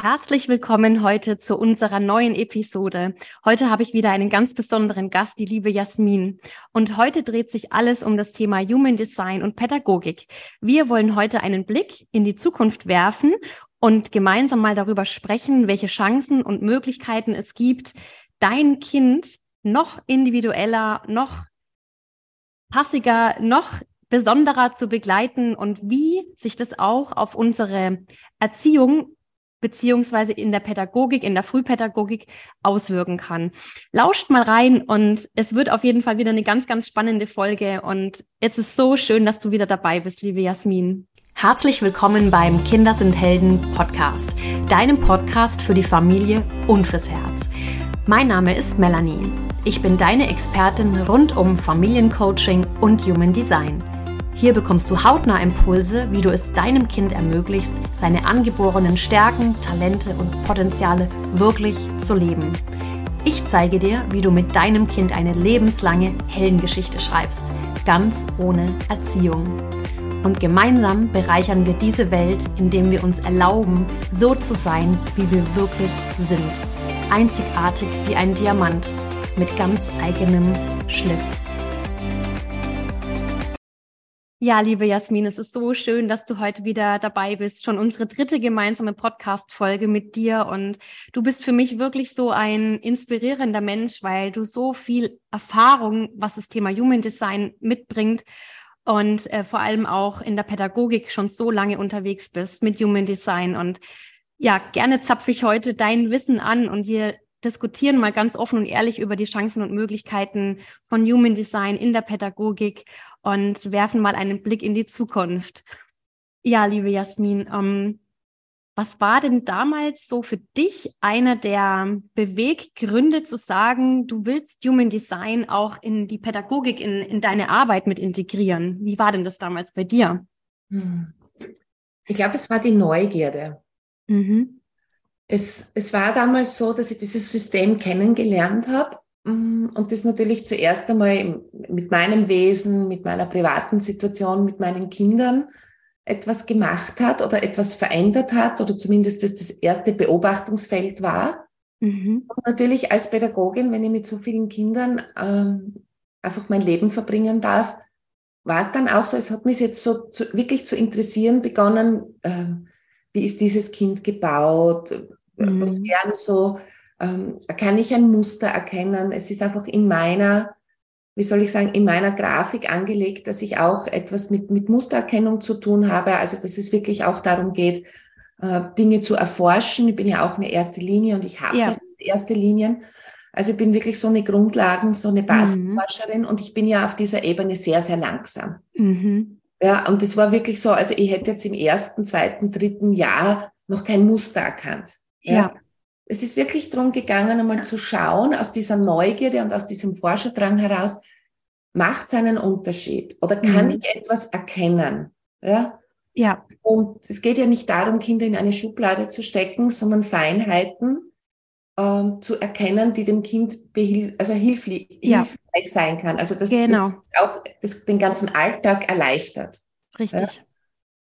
Herzlich willkommen heute zu unserer neuen Episode. Heute habe ich wieder einen ganz besonderen Gast, die liebe Jasmin. Und heute dreht sich alles um das Thema Human Design und Pädagogik. Wir wollen heute einen Blick in die Zukunft werfen und gemeinsam mal darüber sprechen, welche Chancen und Möglichkeiten es gibt, dein Kind noch individueller, noch passiger, noch besonderer zu begleiten und wie sich das auch auf unsere Erziehung beziehungsweise in der Pädagogik, in der Frühpädagogik auswirken kann. Lauscht mal rein und es wird auf jeden Fall wieder eine ganz, ganz spannende Folge und es ist so schön, dass du wieder dabei bist, liebe Jasmin. Herzlich willkommen beim Kinder sind Helden Podcast, deinem Podcast für die Familie und fürs Herz. Mein Name ist Melanie. Ich bin deine Expertin rund um Familiencoaching und Human Design. Hier bekommst du hautnah Impulse, wie du es deinem Kind ermöglicht, seine angeborenen Stärken, Talente und Potenziale wirklich zu leben. Ich zeige dir, wie du mit deinem Kind eine lebenslange Heldengeschichte schreibst, ganz ohne Erziehung. Und gemeinsam bereichern wir diese Welt, indem wir uns erlauben, so zu sein, wie wir wirklich sind. Einzigartig wie ein Diamant mit ganz eigenem Schliff. Ja, liebe Jasmin, es ist so schön, dass du heute wieder dabei bist. Schon unsere dritte gemeinsame Podcast-Folge mit dir. Und du bist für mich wirklich so ein inspirierender Mensch, weil du so viel Erfahrung, was das Thema Human Design mitbringt und äh, vor allem auch in der Pädagogik schon so lange unterwegs bist mit Human Design. Und ja, gerne zapfe ich heute dein Wissen an und wir diskutieren mal ganz offen und ehrlich über die Chancen und Möglichkeiten von Human Design in der Pädagogik und werfen mal einen Blick in die Zukunft. Ja, liebe Jasmin, ähm, was war denn damals so für dich einer der Beweggründe zu sagen, du willst Human Design auch in die Pädagogik, in, in deine Arbeit mit integrieren? Wie war denn das damals bei dir? Hm. Ich glaube, es war die Neugierde. Mhm es, es war damals so, dass ich dieses System kennengelernt habe mm, und das natürlich zuerst einmal mit meinem Wesen, mit meiner privaten Situation, mit meinen Kindern etwas gemacht hat oder etwas verändert hat oder zumindest das das erste Beobachtungsfeld war. Mhm. Und natürlich als Pädagogin, wenn ich mit so vielen Kindern ähm, einfach mein Leben verbringen darf, war es dann auch so, es hat mich jetzt so zu, wirklich zu interessieren begonnen, ähm, wie ist dieses Kind gebaut, mhm. was gern so, ähm, kann ich ein Muster erkennen. Es ist einfach in meiner, wie soll ich sagen, in meiner Grafik angelegt, dass ich auch etwas mit, mit Mustererkennung zu tun habe. Also, dass es wirklich auch darum geht, äh, Dinge zu erforschen. Ich bin ja auch eine erste Linie und ich habe ja. erste Linien. Also ich bin wirklich so eine Grundlagen, so eine mhm. Basisforscherin mhm. und ich bin ja auf dieser Ebene sehr, sehr langsam. Mhm. Ja, und das war wirklich so, also ich hätte jetzt im ersten, zweiten, dritten Jahr noch kein Muster erkannt. Ja. ja. Es ist wirklich darum gegangen, einmal zu schauen, aus dieser Neugierde und aus diesem Forscherdrang heraus, macht es einen Unterschied oder kann mhm. ich etwas erkennen? Ja. Ja. Und es geht ja nicht darum, Kinder in eine Schublade zu stecken, sondern Feinheiten ähm, zu erkennen, die dem Kind also hilflich, ja. hilfreich sein kann. Also das, genau. das auch das, den ganzen Alltag erleichtert. Richtig. Ja?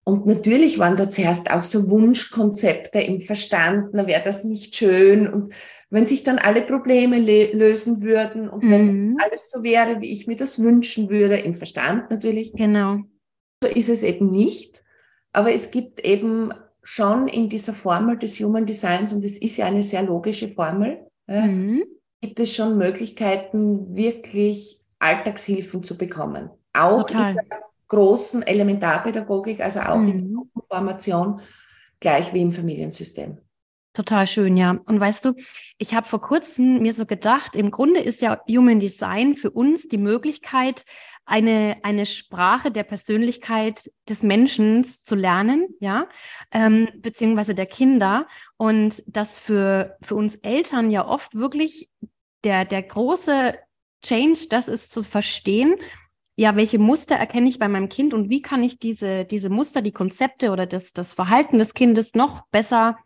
Und natürlich waren da zuerst auch so Wunschkonzepte im Verstand, na wäre das nicht schön und wenn sich dann alle Probleme lösen würden und mhm. wenn alles so wäre, wie ich mir das wünschen würde, im Verstand natürlich. Genau. So ist es eben nicht. Aber es gibt eben schon in dieser Formel des Human Designs, und es ist ja eine sehr logische Formel, mhm. gibt es schon Möglichkeiten, wirklich Alltagshilfen zu bekommen. Auch Total. in der großen Elementarpädagogik, also auch mhm. in der Formation, gleich wie im Familiensystem. Total schön, ja. Und weißt du, ich habe vor kurzem mir so gedacht, im Grunde ist ja Human Design für uns die Möglichkeit, eine, eine Sprache der Persönlichkeit des Menschen zu lernen, ja, ähm, beziehungsweise der Kinder. Und das für, für uns Eltern ja oft wirklich der, der große Change, das ist zu verstehen, ja, welche Muster erkenne ich bei meinem Kind und wie kann ich diese, diese Muster, die Konzepte oder das, das Verhalten des Kindes noch besser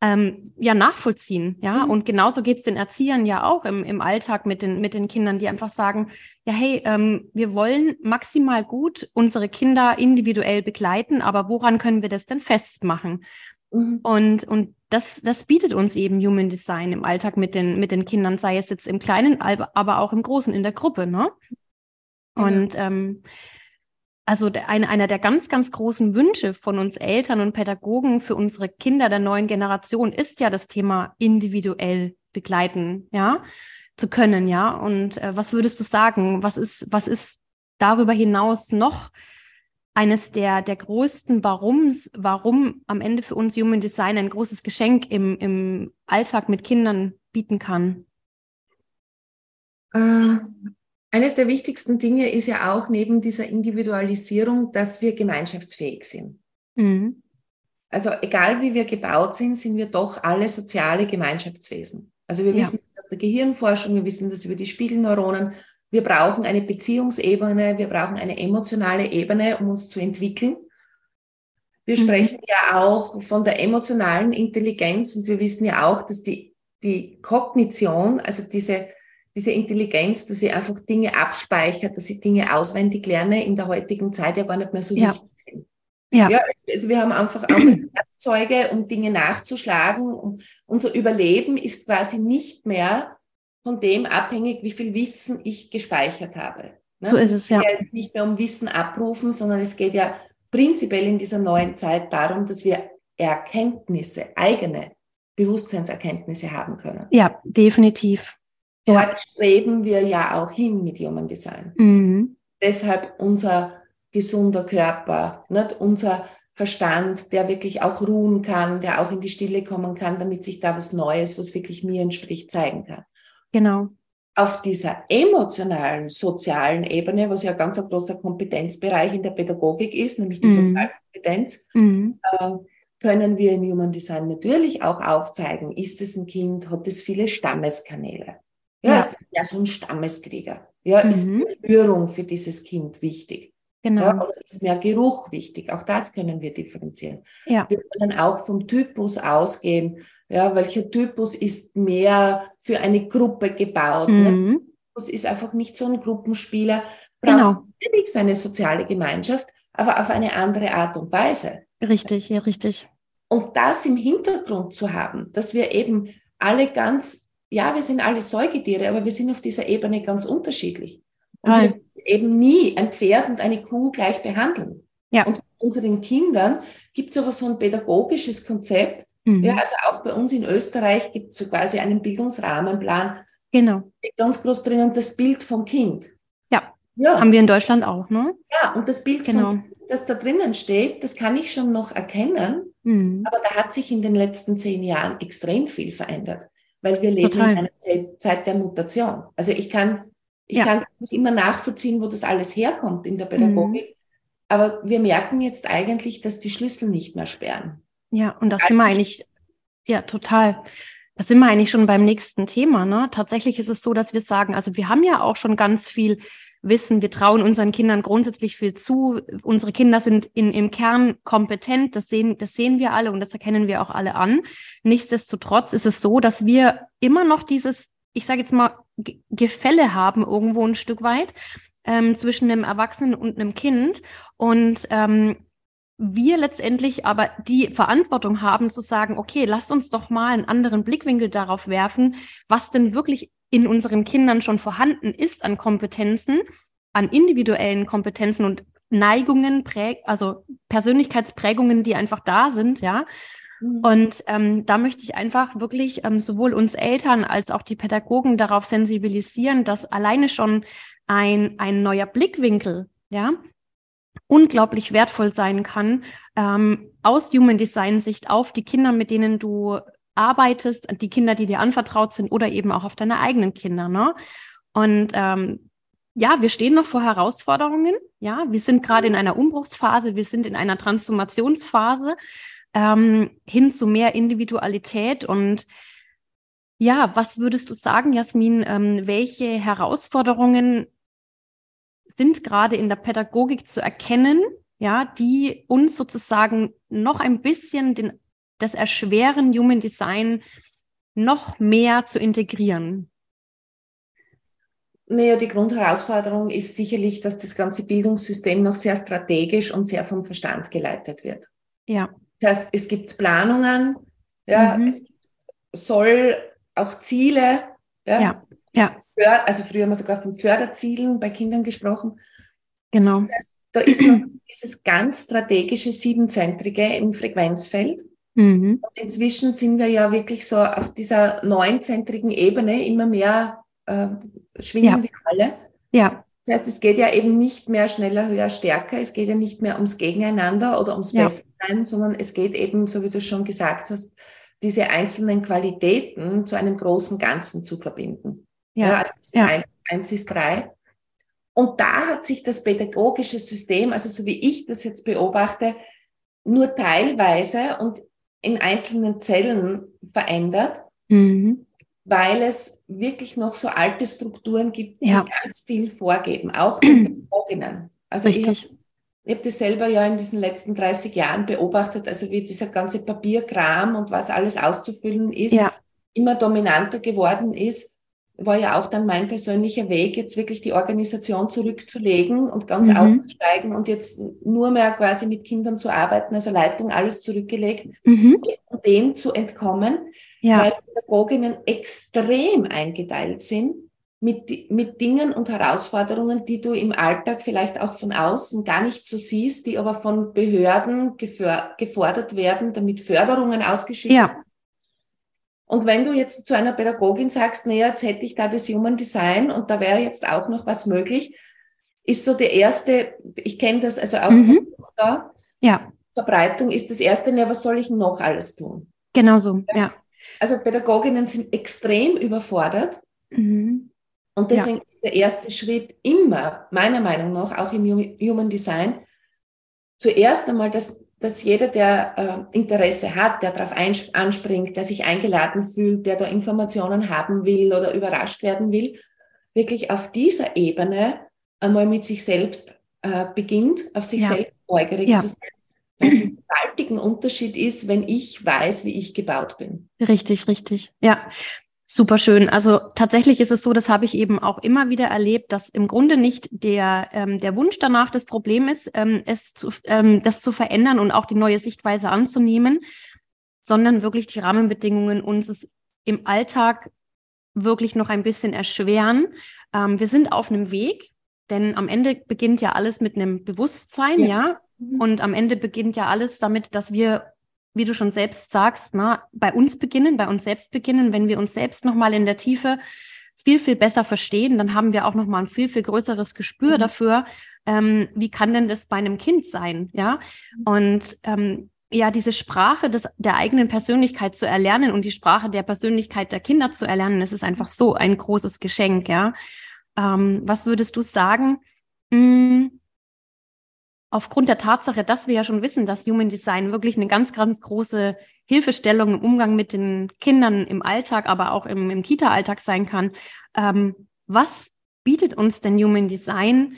ähm, ja, nachvollziehen. Ja, mhm. und genauso geht es den Erziehern ja auch im, im Alltag mit den, mit den Kindern, die einfach sagen, ja, hey, ähm, wir wollen maximal gut unsere Kinder individuell begleiten, aber woran können wir das denn festmachen? Mhm. Und, und das, das bietet uns eben Human Design im Alltag mit den, mit den Kindern, sei es jetzt im Kleinen, aber auch im Großen, in der Gruppe, ne? Und ähm, also ein, einer der ganz, ganz großen Wünsche von uns Eltern und Pädagogen für unsere Kinder der neuen Generation ist ja das Thema individuell begleiten, ja, zu können, ja. Und äh, was würdest du sagen? Was ist, was ist darüber hinaus noch eines der, der größten Warums, warum am Ende für uns Human Design ein großes Geschenk im, im Alltag mit Kindern bieten kann? Äh, eines der wichtigsten Dinge ist ja auch neben dieser Individualisierung, dass wir gemeinschaftsfähig sind. Mhm. Also egal wie wir gebaut sind, sind wir doch alle soziale Gemeinschaftswesen. Also wir ja. wissen aus der Gehirnforschung, wir wissen das über die Spiegelneuronen. Wir brauchen eine Beziehungsebene, wir brauchen eine emotionale Ebene, um uns zu entwickeln. Wir mhm. sprechen ja auch von der emotionalen Intelligenz und wir wissen ja auch, dass die, die Kognition, also diese diese Intelligenz, dass ich einfach Dinge abspeichert, dass ich Dinge auswendig lerne, in der heutigen Zeit ja gar nicht mehr so ja. wichtig sind. Ja. ja. also wir haben einfach auch Werkzeuge, um Dinge nachzuschlagen. Unser Überleben ist quasi nicht mehr von dem abhängig, wie viel Wissen ich gespeichert habe. Ne? So ist es, ja. Es geht nicht mehr um Wissen abrufen, sondern es geht ja prinzipiell in dieser neuen Zeit darum, dass wir Erkenntnisse, eigene Bewusstseinserkenntnisse haben können. Ja, definitiv. Dort ja. streben wir ja auch hin mit Human Design. Mhm. Deshalb unser gesunder Körper, nicht? unser Verstand, der wirklich auch ruhen kann, der auch in die Stille kommen kann, damit sich da was Neues, was wirklich mir entspricht, zeigen kann. Genau. Auf dieser emotionalen, sozialen Ebene, was ja ganz ein großer Kompetenzbereich in der Pädagogik ist, nämlich die mhm. Sozialkompetenz, mhm. äh, können wir im Human Design natürlich auch aufzeigen, ist es ein Kind, hat es viele Stammeskanäle. Ja, ja. ist ja so ein Stammeskrieger. Ja, mhm. ist Berührung für dieses Kind wichtig. Genau. Ja, oder ist mehr Geruch wichtig? Auch das können wir differenzieren. Ja. Wir können auch vom Typus ausgehen. Ja, welcher Typus ist mehr für eine Gruppe gebaut? Ne? Mhm. Ne? Typus ist einfach nicht so ein Gruppenspieler, braucht genau. natürlich seine soziale Gemeinschaft, aber auf eine andere Art und Weise. Richtig, ja, richtig. Und das im Hintergrund zu haben, dass wir eben alle ganz ja, wir sind alle Säugetiere, aber wir sind auf dieser Ebene ganz unterschiedlich. Und Hi. wir eben nie ein Pferd und eine Kuh gleich behandeln. Ja. Und unseren Kindern gibt es aber so ein pädagogisches Konzept. Mhm. Ja, also auch bei uns in Österreich gibt es so quasi einen Bildungsrahmenplan. Genau. Ganz groß drinnen das Bild vom Kind. Ja. ja. Haben wir in Deutschland auch, ne? Ja, und das Bild, genau. vom, das da drinnen steht, das kann ich schon noch erkennen. Mhm. Aber da hat sich in den letzten zehn Jahren extrem viel verändert weil wir leben Total. in einer Zeit der Mutation. Also ich kann, ich ja. kann nicht immer nachvollziehen, wo das alles herkommt in der Pädagogik. Mhm. Aber wir merken jetzt eigentlich, dass die Schlüssel nicht mehr sperren. Ja, und das sind wir eigentlich, ja, total. Das sind wir eigentlich schon beim nächsten Thema. Ne? Tatsächlich ist es so, dass wir sagen, also wir haben ja auch schon ganz viel wissen, wir trauen unseren Kindern grundsätzlich viel zu. Unsere Kinder sind in, im Kern kompetent, das sehen, das sehen wir alle und das erkennen wir auch alle an. Nichtsdestotrotz ist es so, dass wir immer noch dieses, ich sage jetzt mal, Gefälle haben irgendwo ein Stück weit ähm, zwischen einem Erwachsenen und einem Kind. Und ähm, wir letztendlich aber die Verantwortung haben zu sagen, okay, lasst uns doch mal einen anderen Blickwinkel darauf werfen, was denn wirklich in unseren Kindern schon vorhanden ist an Kompetenzen, an individuellen Kompetenzen und Neigungen, also Persönlichkeitsprägungen, die einfach da sind, ja. Mhm. Und ähm, da möchte ich einfach wirklich ähm, sowohl uns Eltern als auch die Pädagogen darauf sensibilisieren, dass alleine schon ein, ein neuer Blickwinkel, ja, unglaublich wertvoll sein kann, ähm, aus Human Design Sicht auf die Kinder, mit denen du arbeitest, die Kinder, die dir anvertraut sind oder eben auch auf deine eigenen Kinder. Ne? Und ähm, ja, wir stehen noch vor Herausforderungen. Ja, wir sind gerade in einer Umbruchsphase, wir sind in einer Transformationsphase ähm, hin zu mehr Individualität. Und ja, was würdest du sagen, Jasmin? Ähm, welche Herausforderungen sind gerade in der Pädagogik zu erkennen, ja, die uns sozusagen noch ein bisschen den das erschweren, Human Design noch mehr zu integrieren? Naja, die Grundherausforderung ist sicherlich, dass das ganze Bildungssystem noch sehr strategisch und sehr vom Verstand geleitet wird. Ja. Das heißt, es gibt Planungen, ja, mhm. es soll auch Ziele, ja, ja. ja. also früher haben wir sogar von Förderzielen bei Kindern gesprochen. Genau. Das heißt, da ist noch dieses ganz strategische Siebenzentrige im Frequenzfeld. Mhm. Und inzwischen sind wir ja wirklich so auf dieser neunzentrigen Ebene immer mehr äh, schwingen ja. wir alle. Ja. Das heißt, es geht ja eben nicht mehr schneller, höher, stärker. Es geht ja nicht mehr ums Gegeneinander oder ums ja. Bessersein, sondern es geht eben, so wie du schon gesagt hast, diese einzelnen Qualitäten zu einem großen Ganzen zu verbinden. Ja, ja also das ist ja. Eins, eins ist drei. Und da hat sich das pädagogische System, also so wie ich das jetzt beobachte, nur teilweise und in einzelnen Zellen verändert, mhm. weil es wirklich noch so alte Strukturen gibt, die ja. ganz viel vorgeben, auch den Pädagoginnen. Also Richtig. ich habe das selber ja in diesen letzten 30 Jahren beobachtet, also wie dieser ganze Papierkram und was alles auszufüllen ist, ja. immer dominanter geworden ist war ja auch dann mein persönlicher Weg, jetzt wirklich die Organisation zurückzulegen und ganz mhm. auszusteigen und jetzt nur mehr quasi mit Kindern zu arbeiten, also Leitung alles zurückgelegt, mhm. um dem zu entkommen, ja. weil Pädagoginnen extrem eingeteilt sind mit, mit Dingen und Herausforderungen, die du im Alltag vielleicht auch von außen gar nicht so siehst, die aber von Behörden gefordert werden, damit Förderungen ausgeschüttet ja. Und wenn du jetzt zu einer Pädagogin sagst, naja, jetzt hätte ich da das Human Design und da wäre jetzt auch noch was möglich, ist so der erste, ich kenne das also auch mhm. da, ja. Verbreitung ist das erste, na, was soll ich noch alles tun? Genau so, ja. Also Pädagoginnen sind extrem überfordert. Mhm. Und deswegen ja. ist der erste Schritt immer, meiner Meinung nach, auch im Human Design, zuerst einmal das dass jeder, der äh, Interesse hat, der darauf anspringt, der sich eingeladen fühlt, der da Informationen haben will oder überrascht werden will, wirklich auf dieser Ebene einmal mit sich selbst äh, beginnt, auf sich ja. selbst neugierig ja. zu sein. Weil es ein gewaltigen Unterschied ist, wenn ich weiß, wie ich gebaut bin. Richtig, richtig. Ja, Super schön. Also tatsächlich ist es so, das habe ich eben auch immer wieder erlebt, dass im Grunde nicht der, ähm, der Wunsch danach das Problem ist, ähm, es zu, ähm, das zu verändern und auch die neue Sichtweise anzunehmen, sondern wirklich die Rahmenbedingungen uns es im Alltag wirklich noch ein bisschen erschweren. Ähm, wir sind auf einem Weg, denn am Ende beginnt ja alles mit einem Bewusstsein, ja. ja? Mhm. Und am Ende beginnt ja alles damit, dass wir wie du schon selbst sagst, ne, bei uns beginnen, bei uns selbst beginnen, wenn wir uns selbst nochmal in der Tiefe viel, viel besser verstehen, dann haben wir auch nochmal ein viel, viel größeres Gespür mhm. dafür, ähm, wie kann denn das bei einem Kind sein, ja? Und ähm, ja, diese Sprache des, der eigenen Persönlichkeit zu erlernen und die Sprache der Persönlichkeit der Kinder zu erlernen, das ist einfach so ein großes Geschenk, ja. Ähm, was würdest du sagen? Hm, aufgrund der Tatsache, dass wir ja schon wissen, dass Human Design wirklich eine ganz, ganz große Hilfestellung im Umgang mit den Kindern im Alltag, aber auch im, im Kita-Alltag sein kann. Ähm, was bietet uns denn Human Design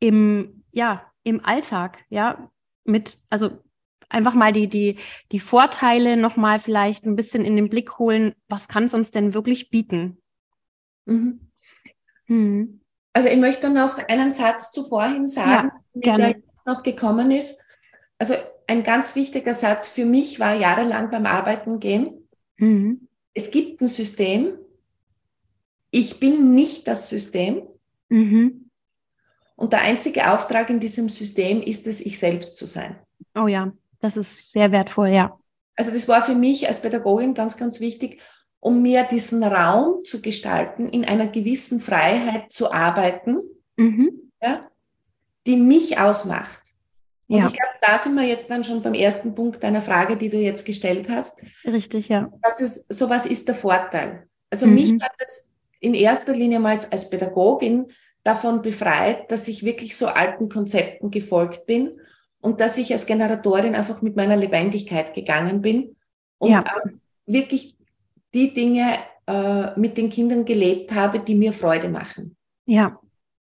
im, ja, im Alltag? Ja, mit, also einfach mal die, die, die Vorteile nochmal vielleicht ein bisschen in den Blick holen. Was kann es uns denn wirklich bieten? Mhm. Mhm. Also ich möchte noch einen Satz zuvorhin sagen, ja, der noch gekommen ist. Also ein ganz wichtiger Satz für mich war jahrelang beim Arbeiten gehen. Mhm. Es gibt ein System. Ich bin nicht das System. Mhm. Und der einzige Auftrag in diesem System ist es, ich selbst zu sein. Oh ja, das ist sehr wertvoll, ja. Also das war für mich als Pädagogin ganz, ganz wichtig, um mir diesen Raum zu gestalten, in einer gewissen Freiheit zu arbeiten, mhm. ja, die mich ausmacht. Und ja. ich glaube, da sind wir jetzt dann schon beim ersten Punkt deiner Frage, die du jetzt gestellt hast. Richtig, ja. Das ist, so was ist der Vorteil? Also mhm. mich hat es in erster Linie mal als Pädagogin davon befreit, dass ich wirklich so alten Konzepten gefolgt bin und dass ich als Generatorin einfach mit meiner Lebendigkeit gegangen bin und ja. wirklich die Dinge äh, mit den Kindern gelebt habe, die mir Freude machen. Ja.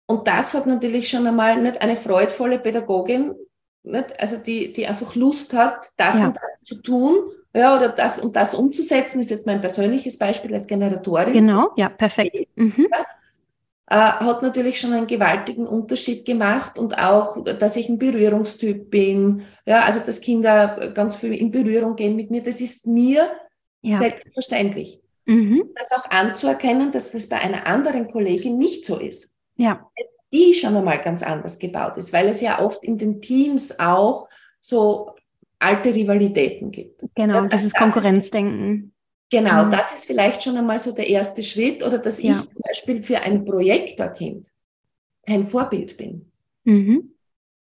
Und das hat natürlich schon einmal nicht eine freudvolle Pädagogin, nicht? also die, die einfach Lust hat, das ja. und das zu tun, ja, oder das und das umzusetzen, ist jetzt mein persönliches Beispiel als Generatorin. Genau, ja, perfekt. Mhm. Ja. äh, hat natürlich schon einen gewaltigen Unterschied gemacht und auch, dass ich ein Berührungstyp bin, ja, also dass Kinder ganz viel in Berührung gehen mit mir, das ist mir ja. selbstverständlich. Mhm. Das auch anzuerkennen, dass das bei einer anderen Kollegin nicht so ist. Ja. Die schon einmal ganz anders gebaut ist, weil es ja oft in den Teams auch so alte Rivalitäten gibt. Genau, ja, dieses Konkurrenzdenken. Genau, mhm. das ist vielleicht schon einmal so der erste Schritt oder dass ja. ich zum Beispiel für ein Projektorkind kein Vorbild bin. Mhm.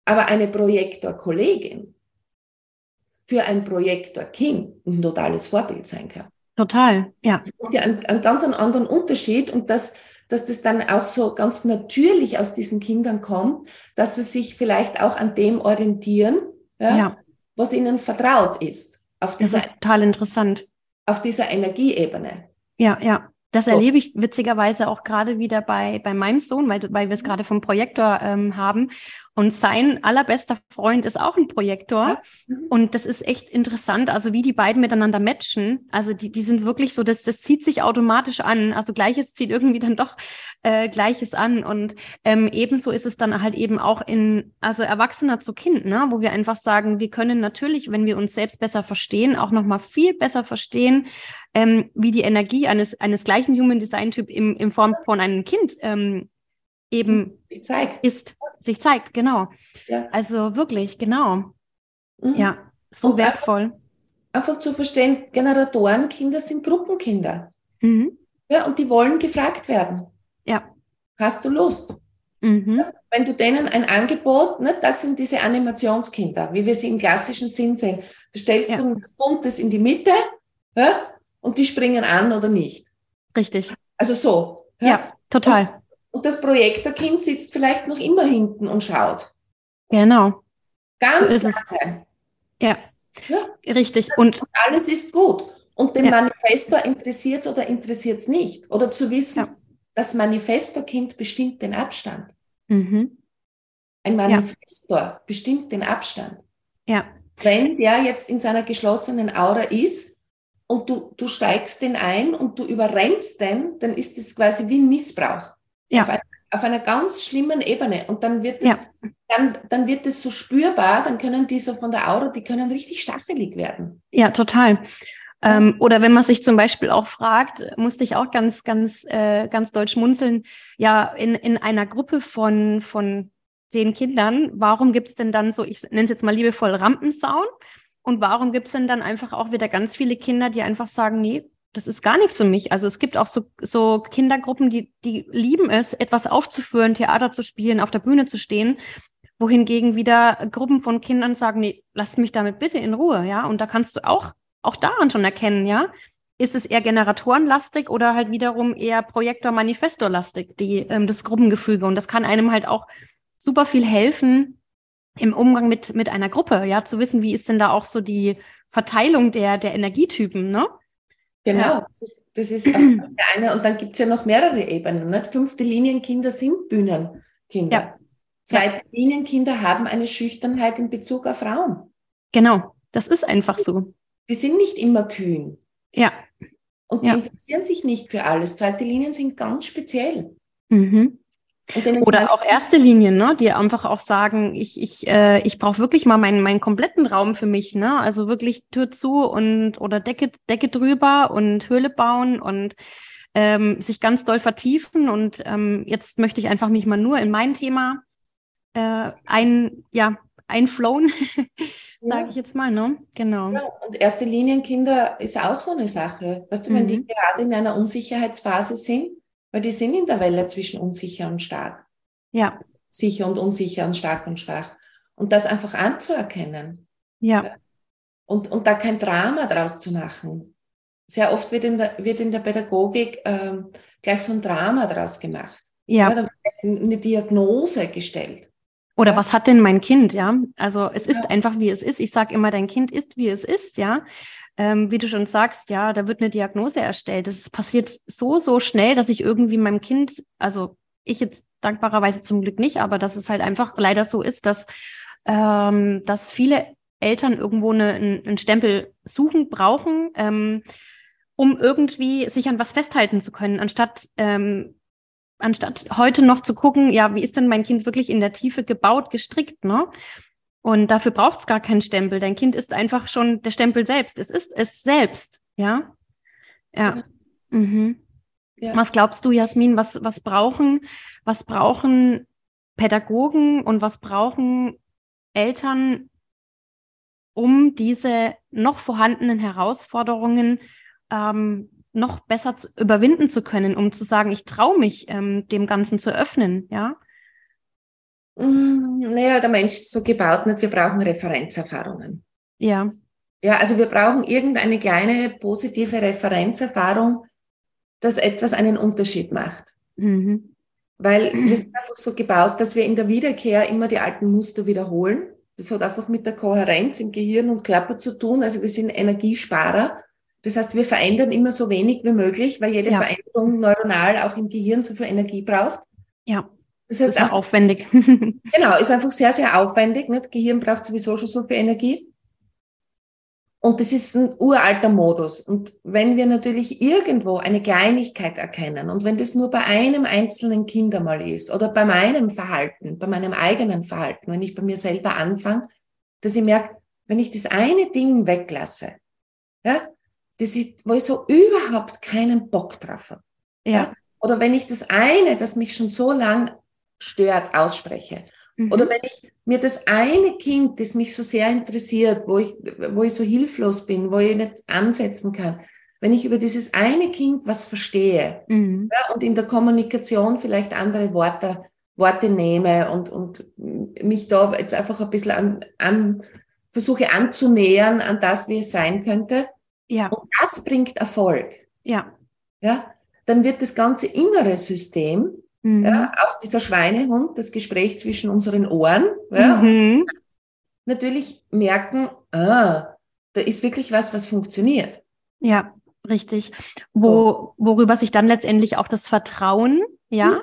Aber eine Projektorkollegin für ein Projektorkind ein totales Vorbild sein kann. Total, ja. Das macht ja einen, einen ganz anderen Unterschied und dass, dass das dann auch so ganz natürlich aus diesen Kindern kommt, dass sie sich vielleicht auch an dem orientieren, ja, ja. was ihnen vertraut ist. Auf dieser, das ist total interessant. Auf dieser Energieebene. Ja, ja. Das so. erlebe ich witzigerweise auch gerade wieder bei, bei meinem Sohn, weil, weil wir es mhm. gerade vom Projektor ähm, haben. Und sein allerbester Freund ist auch ein Projektor. Ja. Mhm. Und das ist echt interessant, also wie die beiden miteinander matchen. Also die, die sind wirklich so, das, das zieht sich automatisch an. Also Gleiches zieht irgendwie dann doch äh, Gleiches an. Und ähm, ebenso ist es dann halt eben auch in, also Erwachsener zu Kind, ne? wo wir einfach sagen, wir können natürlich, wenn wir uns selbst besser verstehen, auch nochmal viel besser verstehen, ähm, wie die Energie eines, eines gleichen Human Design Typ im, in Form von einem Kind ähm, eben sich zeigt. ist, sich zeigt, genau. Ja. Also wirklich, genau. Mhm. Ja, so Und wertvoll. Einfach, einfach, zu verstehen, Generatorenkinder sind Gruppenkinder. Mhm. Ja, und die wollen gefragt werden. Ja. Hast du Lust? Mhm. Ja, wenn du denen ein Angebot, ne, das sind diese Animationskinder, wie wir sie im klassischen Sinn sehen. Du stellst ja. du das Buntes in die Mitte ja, und die springen an oder nicht. Richtig. Also so. Ja, ja total. Und und das Projektorkind sitzt vielleicht noch immer hinten und schaut. Genau. Ganz so lange. Ja. ja. Richtig. Und, und, alles ist gut. Und den ja. Manifestor interessiert es oder interessiert es nicht. Oder zu wissen, ja. das Manifestorkind bestimmt den Abstand. Mhm. Ein Manifestor ja. bestimmt den Abstand. Ja. Wenn der jetzt in seiner geschlossenen Aura ist und du, du steigst den ein und du überrennst den, dann ist das quasi wie ein Missbrauch. Ja. Auf, ein, auf, einer ganz schlimmen Ebene. Und dann wird es, ja. dann, dann wird es so spürbar, dann können die so von der Aura, die können richtig stachelig werden. Ja, total. Ähm, oder wenn man sich zum Beispiel auch fragt, musste ich auch ganz, ganz, äh, ganz deutsch munzeln, ja, in, in einer Gruppe von, von zehn Kindern, warum gibt es denn dann so, ich nenne es jetzt mal liebevoll Rampensaun? Und warum gibt es denn dann einfach auch wieder ganz viele Kinder, die einfach sagen, nee, das ist gar nichts für mich. Also es gibt auch so, so Kindergruppen, die, die lieben es, etwas aufzuführen, Theater zu spielen, auf der Bühne zu stehen, wohingegen wieder Gruppen von Kindern sagen, nee, lass mich damit bitte in Ruhe, ja. Und da kannst du auch, auch daran schon erkennen, ja. Ist es eher generatorenlastig oder halt wiederum eher Projektor-Manifestor-lastig, die, ähm, das Gruppengefüge. Und das kann einem halt auch super viel helfen im Umgang mit, mit einer Gruppe, ja, zu wissen, wie ist denn da auch so die Verteilung der, der Energietypen, ne? Genau, das ist, das ist eine. Und dann gibt es ja noch mehrere Ebenen. Nicht? Fünfte Linienkinder sind Bühnenkinder. Ja. Zweite. Linienkinder haben eine Schüchternheit in Bezug auf Raum. Genau, das ist einfach so. Die sind nicht immer kühn. Ja. Und die ja. interessieren sich nicht für alles. Zweite Linien sind ganz speziell. Mhm. Oder auch erste Linien, ne, die einfach auch sagen, ich, ich, äh, ich brauche wirklich mal meinen, meinen kompletten Raum für mich, ne? Also wirklich Tür zu und oder Decke, Decke drüber und Höhle bauen und ähm, sich ganz doll vertiefen. Und ähm, jetzt möchte ich einfach mich mal nur in mein Thema äh, ein, ja, einflowen, sage ich jetzt mal, ne? Genau. Ja, und erste Linienkinder ist auch so eine Sache. Weißt du, wenn mhm. die gerade in einer Unsicherheitsphase sind, weil die sind in der Welle zwischen unsicher und stark. Ja. Sicher und unsicher und stark und schwach. Und das einfach anzuerkennen. Ja. Und, und da kein Drama draus zu machen. Sehr oft wird in der, wird in der Pädagogik ähm, gleich so ein Drama draus gemacht. Ja. ja da wird eine Diagnose gestellt. Oder ja. was hat denn mein Kind, ja? Also es ist ja. einfach, wie es ist. Ich sage immer, dein Kind ist, wie es ist, ja ähm, wie du schon sagst, ja, da wird eine Diagnose erstellt. Das passiert so, so schnell, dass ich irgendwie meinem Kind, also ich jetzt dankbarerweise zum Glück nicht, aber dass es halt einfach leider so ist, dass, ähm, dass viele Eltern irgendwo eine, einen Stempel suchen, brauchen, ähm, um irgendwie sich an was festhalten zu können, anstatt ähm, anstatt heute noch zu gucken, ja, wie ist denn mein Kind wirklich in der Tiefe gebaut, gestrickt, ne? Und dafür braucht es gar keinen Stempel. Dein Kind ist einfach schon der Stempel selbst. Es ist es selbst, ja. Ja. Mhm. ja. Was glaubst du, Jasmin, was, was brauchen, was brauchen Pädagogen und was brauchen Eltern, um diese noch vorhandenen Herausforderungen ähm, noch besser zu, überwinden zu können, um zu sagen, ich traue mich, ähm, dem Ganzen zu öffnen, ja? Mm, naja, der Mensch ist so gebaut nicht, wir brauchen Referenzerfahrungen. Ja. Ja, also wir brauchen irgendeine kleine positive Referenzerfahrung, dass etwas einen Unterschied macht. Mhm. Weil wir sind einfach so gebaut, dass wir in der Wiederkehr immer die alten Muster wiederholen. Das hat einfach mit der Kohärenz im Gehirn und Körper zu tun. Also wir sind Energiesparer. Das heißt, wir verändern immer so wenig wie möglich, weil jede ja. Veränderung neuronal auch im Gehirn so viel Energie braucht. Ja. Das heißt, das ist auch aufwendig. genau, ist einfach sehr, sehr aufwendig. Nicht? Gehirn braucht sowieso schon so viel Energie. Und das ist ein uralter Modus. Und wenn wir natürlich irgendwo eine Kleinigkeit erkennen und wenn das nur bei einem einzelnen Kind einmal ist oder bei meinem Verhalten, bei meinem eigenen Verhalten, wenn ich bei mir selber anfange, dass ich merke, wenn ich das eine Ding weglasse, ja, das ist, wo ich so überhaupt keinen Bock drauf habe. Ja. ja. Oder wenn ich das eine, das mich schon so lang stört, ausspreche. Mhm. Oder wenn ich mir das eine Kind, das mich so sehr interessiert, wo ich, wo ich so hilflos bin, wo ich nicht ansetzen kann, wenn ich über dieses eine Kind was verstehe mhm. ja, und in der Kommunikation vielleicht andere Worte, Worte nehme und, und mich da jetzt einfach ein bisschen an, an versuche anzunähern an das, wie es sein könnte. Ja. Und das bringt Erfolg. Ja. Ja. Dann wird das ganze innere System Mhm. Ja, auch dieser Schweinehund, das Gespräch zwischen unseren Ohren, ja, mhm. natürlich merken, ah, da ist wirklich was, was funktioniert. Ja, richtig. Wo, worüber sich dann letztendlich auch das Vertrauen, ja, mhm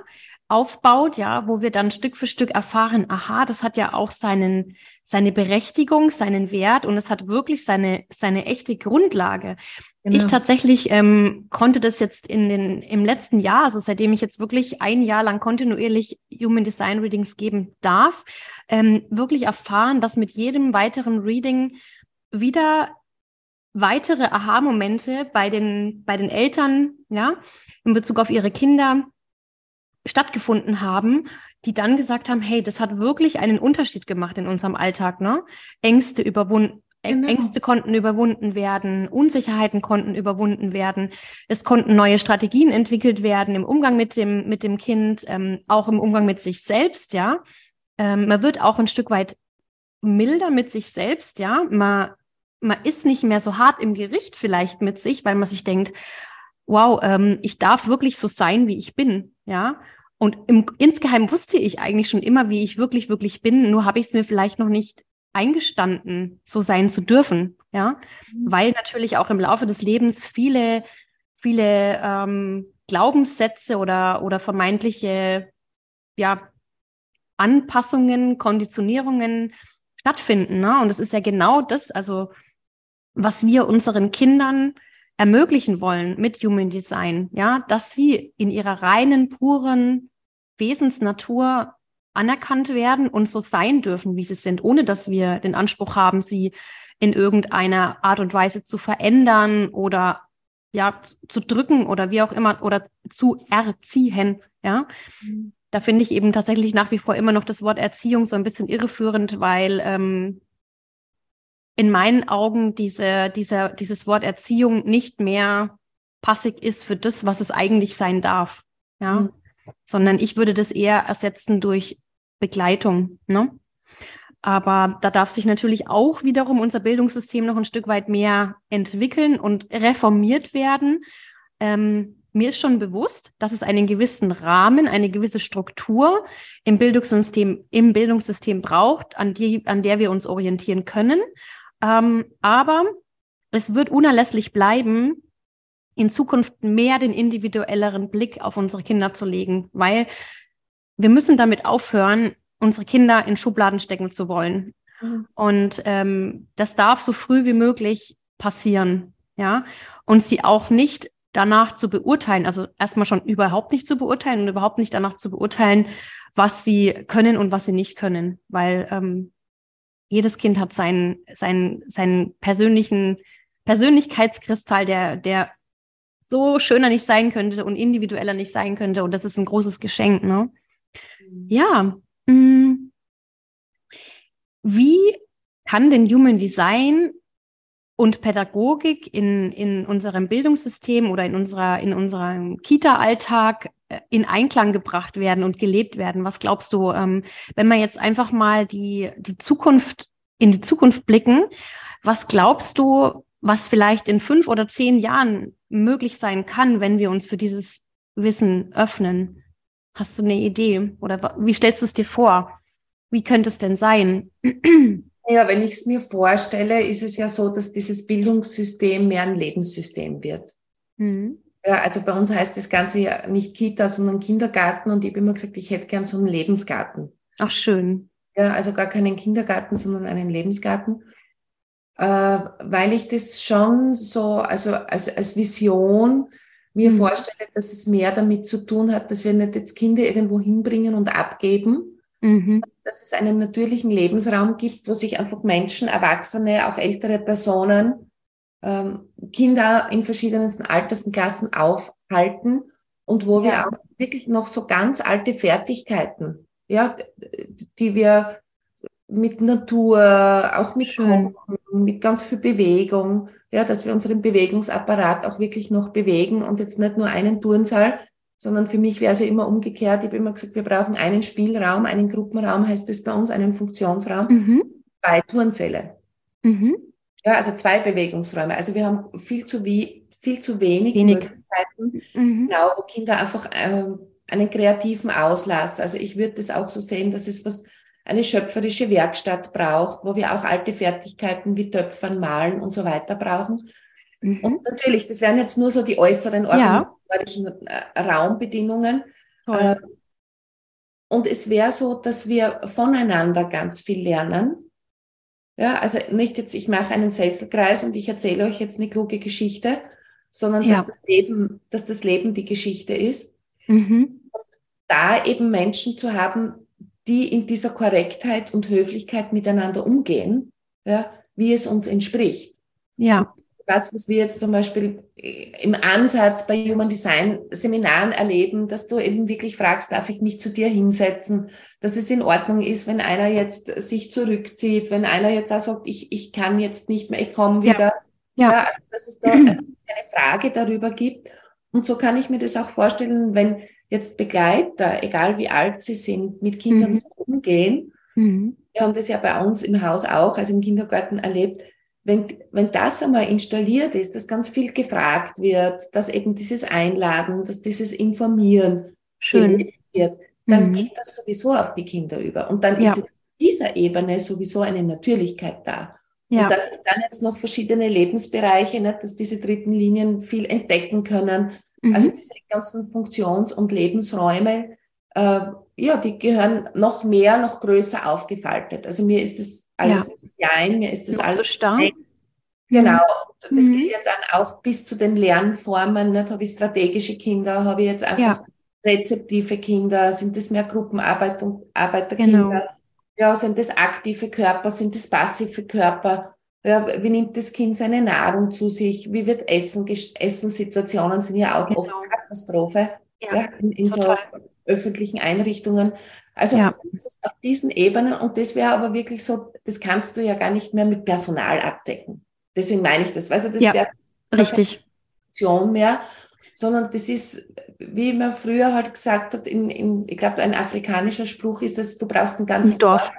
aufbaut, ja, wo wir dann Stück für Stück erfahren, aha, das hat ja auch seinen, seine Berechtigung, seinen Wert und es hat wirklich seine, seine echte Grundlage. Genau. Ich tatsächlich ähm, konnte das jetzt in den, im letzten Jahr, also seitdem ich jetzt wirklich ein Jahr lang kontinuierlich Human Design Readings geben darf, ähm, wirklich erfahren, dass mit jedem weiteren Reading wieder weitere Aha-Momente bei den, bei den Eltern, ja, in Bezug auf ihre Kinder stattgefunden haben, die dann gesagt haben, hey, das hat wirklich einen Unterschied gemacht in unserem Alltag, ne? Ängste überwunden, Genau. Ängste konnten überwunden werden, Unsicherheiten konnten überwunden werden. Es konnten neue Strategien entwickelt werden im Umgang mit dem, mit dem Kind, ähm, auch im Umgang mit sich selbst, ja. Ähm, man wird auch ein Stück weit milder mit sich selbst, ja. Man, man ist nicht mehr so hart im Gericht vielleicht mit sich, weil man sich denkt, wow, ähm, ich darf wirklich so sein, wie ich bin, ja. Und im, insgeheim wusste ich eigentlich schon immer, wie ich wirklich, wirklich bin. Nur habe ich es mir vielleicht noch nicht eingestanden, so sein zu dürfen, ja. Mhm. Weil natürlich auch im Laufe des Lebens viele, viele ähm, Glaubenssätze oder, oder vermeintliche, ja, Anpassungen, Konditionierungen stattfinden. Ne? Und es ist ja genau das, also was wir unseren Kindern ermöglichen wollen mit Human Design, ja, dass sie in ihrer reinen, puren Wesensnatur anerkannt werden und so sein dürfen, wie sie sind, ohne dass wir den Anspruch haben, sie in irgendeiner Art und Weise zu verändern oder ja zu drücken oder wie auch immer oder zu erziehen, ja. Mhm. Da finde ich eben tatsächlich nach wie vor immer noch das Wort Erziehung so ein bisschen irreführend, weil ähm, in meinen Augen diese, diese, dieses Wort Erziehung nicht mehr passig ist für das, was es eigentlich sein darf. Ja. Mhm. Sondern ich würde das eher ersetzen durch Begleitung. Ne? Aber da darf sich natürlich auch wiederum unser Bildungssystem noch ein Stück weit mehr entwickeln und reformiert werden. Ähm, mir ist schon bewusst, dass es einen gewissen Rahmen, eine gewisse Struktur im Bildungssystem, im Bildungssystem braucht, an, die, an der wir uns orientieren können. Ähm, aber es wird unerlässlich bleiben, in Zukunft mehr den individuelleren Blick auf unsere Kinder zu legen, weil wir müssen damit aufhören, unsere Kinder in Schubladen stecken zu wollen. Mhm. Und ähm, das darf so früh wie möglich passieren, ja. Und sie auch nicht danach zu beurteilen, also erstmal schon überhaupt nicht zu beurteilen und überhaupt nicht danach zu beurteilen, was sie können und was sie nicht können, weil ähm, jedes Kind hat seinen, seinen, seinen persönlichen Persönlichkeitskristall, der, der so schöner nicht sein könnte und individueller nicht sein könnte. Und das ist ein großes Geschenk, ne? Mhm. Ja. Mm. Wie kann denn Human Design und Pädagogik in, in unserem Bildungssystem oder in, unserer, in unserem Kita-Alltag äh, in Einklang gebracht werden und gelebt werden? Was glaubst du, ähm, wenn wir jetzt einfach mal die, die Zukunft, in die Zukunft blicken, was glaubst du, was vielleicht in fünf oder zehn Jahren möglich sein kann, wenn wir uns für dieses Wissen öffnen? Hast du eine Idee oder wie stellst du es dir vor? Wie könnte es denn sein? Ja, wenn ich es mir vorstelle, ist es ja so, dass dieses Bildungssystem mehr ein Lebenssystem wird. Mhm. Ja, also bei uns heißt das Ganze ja nicht Kita, sondern Kindergarten und ich habe immer gesagt, ich hätte gern so einen Lebensgarten. Ach, schön. Ja, also gar keinen Kindergarten, sondern einen Lebensgarten. Äh, weil ich das schon so, also als, als Vision mir mhm. vorstelle, dass es mehr damit zu tun hat, dass wir nicht jetzt Kinder irgendwo hinbringen und abgeben, Mhm. Dass es einen natürlichen Lebensraum gibt, wo sich einfach Menschen, Erwachsene, auch ältere Personen, ähm, Kinder in verschiedensten Altersklassen aufhalten und wo ja. wir auch wirklich noch so ganz alte Fertigkeiten, ja, die wir mit Natur, auch mit Kochen, mit ganz viel Bewegung, ja, dass wir unseren Bewegungsapparat auch wirklich noch bewegen und jetzt nicht nur einen Turnsaal, sondern für mich wäre es ja immer umgekehrt. Ich habe immer gesagt, wir brauchen einen Spielraum, einen Gruppenraum, heißt es bei uns, einen Funktionsraum, mhm. zwei Turnsäle. Mhm. Ja, also zwei Bewegungsräume. Also wir haben viel zu, wie, viel zu wenig, wenig. Möglichkeiten, mhm. genau, wo Kinder einfach äh, einen kreativen Auslass. Also ich würde das auch so sehen, dass es was eine schöpferische Werkstatt braucht, wo wir auch alte Fertigkeiten wie Töpfern, Malen und so weiter brauchen. Mhm. Und natürlich, das wären jetzt nur so die äußeren organisatorischen ja. Äh, Raumbedingungen. Äh, und es wäre so, dass wir voneinander ganz viel lernen. Ja, also nicht jetzt, ich mache einen Sesselkreis und ich erzähle euch jetzt eine kluge Geschichte, sondern ja. dass, das Leben, dass das Leben die Geschichte ist. Mhm. Und da eben Menschen zu haben, die in dieser Korrektheit und Höflichkeit miteinander umgehen, ja, wie es uns entspricht. Ja das, was wir jetzt zum Beispiel im Ansatz bei Human Design Seminaren erleben, dass du eben wirklich fragst, darf ich mich zu dir hinsetzen, dass es in Ordnung ist, wenn einer jetzt sich zurückzieht, wenn einer jetzt auch sagt, ich, ich kann jetzt nicht mehr, ich komme wieder. Ja. ja. also dass es da eine Frage darüber gibt. Und so kann ich mir das auch vorstellen, wenn jetzt Begleiter, egal wie alt sie sind, mit Kindern mhm. umgehen. Mhm. Wir haben das ja bei uns im Haus auch, also im Kindergarten erlebt, wenn, wenn das einmal installiert ist, dass ganz viel gefragt wird, dass eben dieses Einladen, dass dieses Informieren Schön. wird, dann mhm. geht das sowieso auf die Kinder über. Und dann ja. ist auf dieser Ebene sowieso eine Natürlichkeit da. Ja. Und dass dann jetzt noch verschiedene Lebensbereiche, nicht, dass diese dritten Linien viel entdecken können. Mhm. Also diese ganzen Funktions- und Lebensräume, äh, ja, die gehören noch mehr, noch größer aufgefaltet. Also mir ist das alles ja. klein, mir ist das ja, alles so stark. Genau, das mhm. geht ja dann auch bis zu den Lernformen. Nicht? Habe ich strategische Kinder, habe ich jetzt einfach ja. rezeptive Kinder, sind das mehr Gruppenarbeit und Arbeiterkinder? Genau. Ja, sind das aktive Körper, sind das passive Körper? Ja, wie nimmt das Kind seine Nahrung zu sich? Wie wird Essen? Essenssituationen sind ja auch genau. oft Katastrophe ja, ja in, in so öffentlichen Einrichtungen. Also ja. auf diesen Ebenen und das wäre aber wirklich so, das kannst du ja gar nicht mehr mit Personal abdecken. Deswegen meine ich das. Also das ja, wäre richtig Option mehr, sondern das ist, wie man früher halt gesagt hat, in, in ich glaube, ein afrikanischer Spruch ist, dass du brauchst ein ganzes Dorf. Dorf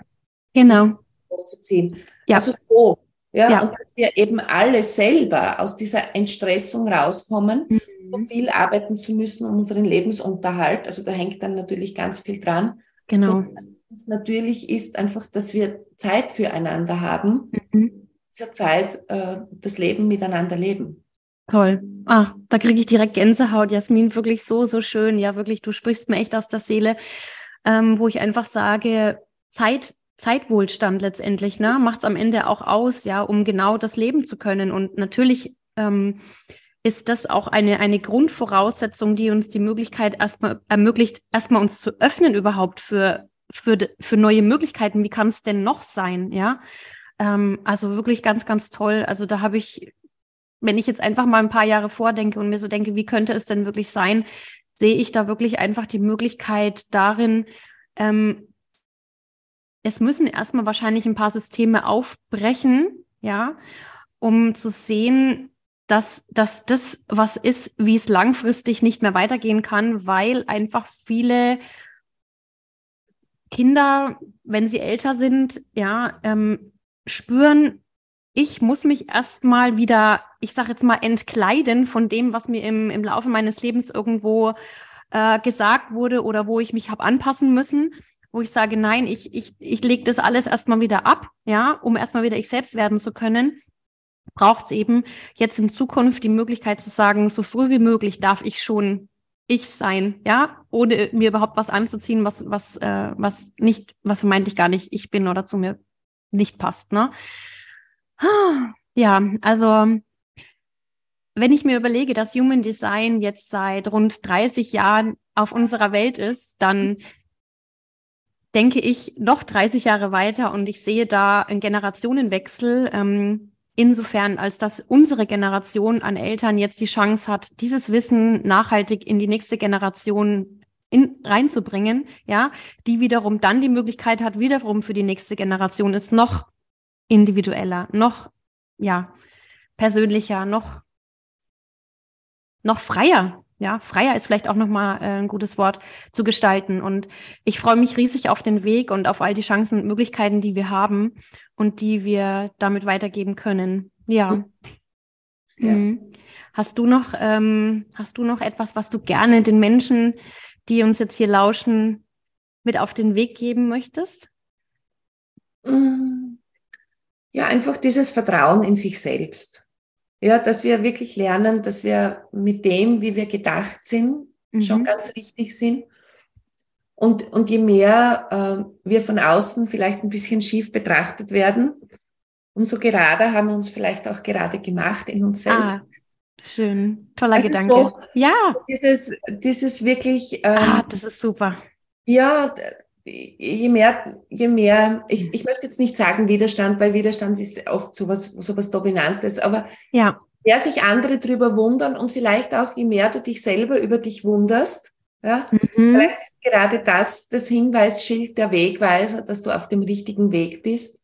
genau. zu ziehen. Ja. Also so. Ja, ja, und dass wir eben alle selber aus dieser Entstressung rauskommen, mhm. so viel arbeiten zu müssen um unseren Lebensunterhalt. Also da hängt dann natürlich ganz viel dran. Genau. So, natürlich ist einfach, dass wir Zeit füreinander haben, mhm. dieser Zeit äh, das Leben miteinander leben. Toll. Ah, da kriege ich direkt Gänsehaut, Jasmin, wirklich so, so schön. Ja, wirklich, du sprichst mir echt aus der Seele, ähm, wo ich einfach sage, Zeit, Zeitwohlstand letztendlich, ne, macht es am Ende auch aus, ja, um genau das leben zu können. Und natürlich ähm, ist das auch eine, eine Grundvoraussetzung, die uns die Möglichkeit erstmal ermöglicht, erstmal uns zu öffnen überhaupt für, für, für neue Möglichkeiten. Wie kann es denn noch sein? Ja. Ähm, also wirklich ganz, ganz toll. Also da habe ich, wenn ich jetzt einfach mal ein paar Jahre vordenke und mir so denke, wie könnte es denn wirklich sein, sehe ich da wirklich einfach die Möglichkeit darin, ähm, es müssen erstmal wahrscheinlich ein paar Systeme aufbrechen, ja, um zu sehen, dass, dass das was ist, wie es langfristig nicht mehr weitergehen kann, weil einfach viele Kinder, wenn sie älter sind, ja, ähm, spüren, ich muss mich erstmal wieder, ich sage jetzt mal, entkleiden von dem, was mir im, im Laufe meines Lebens irgendwo äh, gesagt wurde oder wo ich mich habe anpassen müssen, wo ich sage, nein, ich, ich, ich lege das alles erstmal wieder ab, ja, um erstmal wieder ich selbst werden zu können braucht es eben jetzt in Zukunft die Möglichkeit zu sagen, so früh wie möglich darf ich schon ich sein, ja, ohne mir überhaupt was anzuziehen, was, was, äh, was nicht, was vermeintlich gar nicht ich bin oder zu mir nicht passt, ne? Ja, also wenn ich mir überlege, dass Human Design jetzt seit rund 30 Jahren auf unserer Welt ist, dann denke ich noch 30 Jahre weiter und ich sehe da einen Generationenwechsel. Ähm, insofern, als dass unsere Generation an Eltern jetzt die Chance hat, dieses Wissen nachhaltig in die nächste Generation in, reinzubringen, ja, die wiederum dann die Möglichkeit hat, wiederum für die nächste Generation ist noch individueller, noch, ja, persönlicher, noch, noch freier, ja, freier ist vielleicht auch nochmal äh, ein gutes Wort zu gestalten. Und ich freue mich riesig auf den Weg und auf all die Chancen und Möglichkeiten, die wir haben und die wir damit weitergeben können. Ja. ja. Mhm. Hast du noch, ähm, hast du noch etwas, was du gerne den Menschen, die uns jetzt hier lauschen, mit auf den Weg geben möchtest? Ja, einfach dieses Vertrauen in sich selbst. Ja, dass wir wirklich lernen, dass wir mit dem, wie wir gedacht sind, mhm. schon ganz richtig sind. Und, und je mehr äh, wir von außen vielleicht ein bisschen schief betrachtet werden, umso gerader haben wir uns vielleicht auch gerade gemacht in uns selbst. Ah, schön, toller also Gedanke. So, ja. Dieses, dieses wirklich. Ähm, ah, das ist super. Ja, je mehr, je mehr, ich, ich möchte jetzt nicht sagen Widerstand, weil Widerstand ist oft sowas, sowas Dominantes, aber ja. mehr sich andere drüber wundern und vielleicht auch, je mehr du dich selber über dich wunderst, ja, mhm. vielleicht ist gerade das das Hinweisschild, der Wegweiser, dass du auf dem richtigen Weg bist.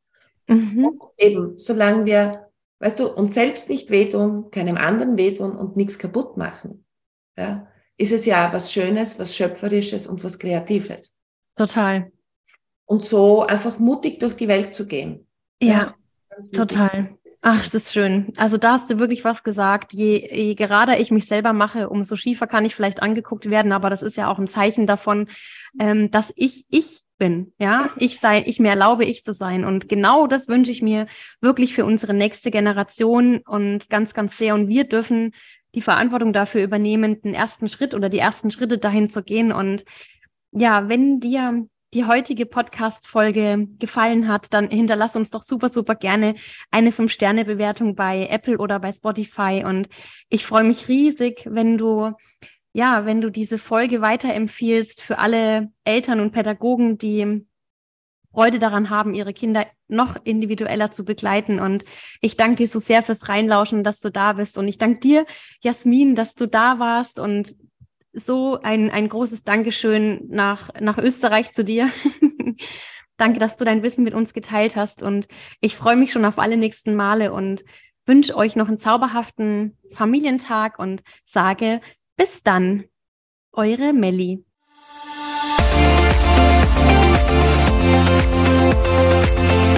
Mhm. eben, solange wir, weißt du, uns selbst nicht wehtun, keinem anderen wehtun und nichts kaputt machen, ja, ist es ja was Schönes, was Schöpferisches und was Kreatives. Total. Und so einfach mutig durch die Welt zu gehen. Ja, ja total. Ach, das ist schön. Also da hast du wirklich was gesagt. Je, je gerader ich mich selber mache, umso schiefer kann ich vielleicht angeguckt werden. Aber das ist ja auch ein Zeichen davon, ähm, dass ich ich bin. Ja, ich sei, ich mir erlaube, ich zu sein. Und genau das wünsche ich mir wirklich für unsere nächste Generation und ganz, ganz sehr. Und wir dürfen die Verantwortung dafür übernehmen, den ersten Schritt oder die ersten Schritte dahin zu gehen. Und ja, wenn dir die heutige Podcast-Folge gefallen hat, dann hinterlass uns doch super, super gerne eine Fünf-Sterne-Bewertung bei Apple oder bei Spotify. Und ich freue mich riesig, wenn du, ja, wenn du diese Folge weiterempfiehlst für alle Eltern und Pädagogen, die Freude daran haben, ihre Kinder noch individueller zu begleiten. Und ich danke dir so sehr fürs Reinlauschen, dass du da bist. Und ich danke dir, Jasmin, dass du da warst und so ein, ein großes Dankeschön nach, nach Österreich zu dir. Danke, dass du dein Wissen mit uns geteilt hast und ich freue mich schon auf alle nächsten Male und wünsche euch noch einen zauberhaften Familientag und sage bis dann, eure Melli. Musik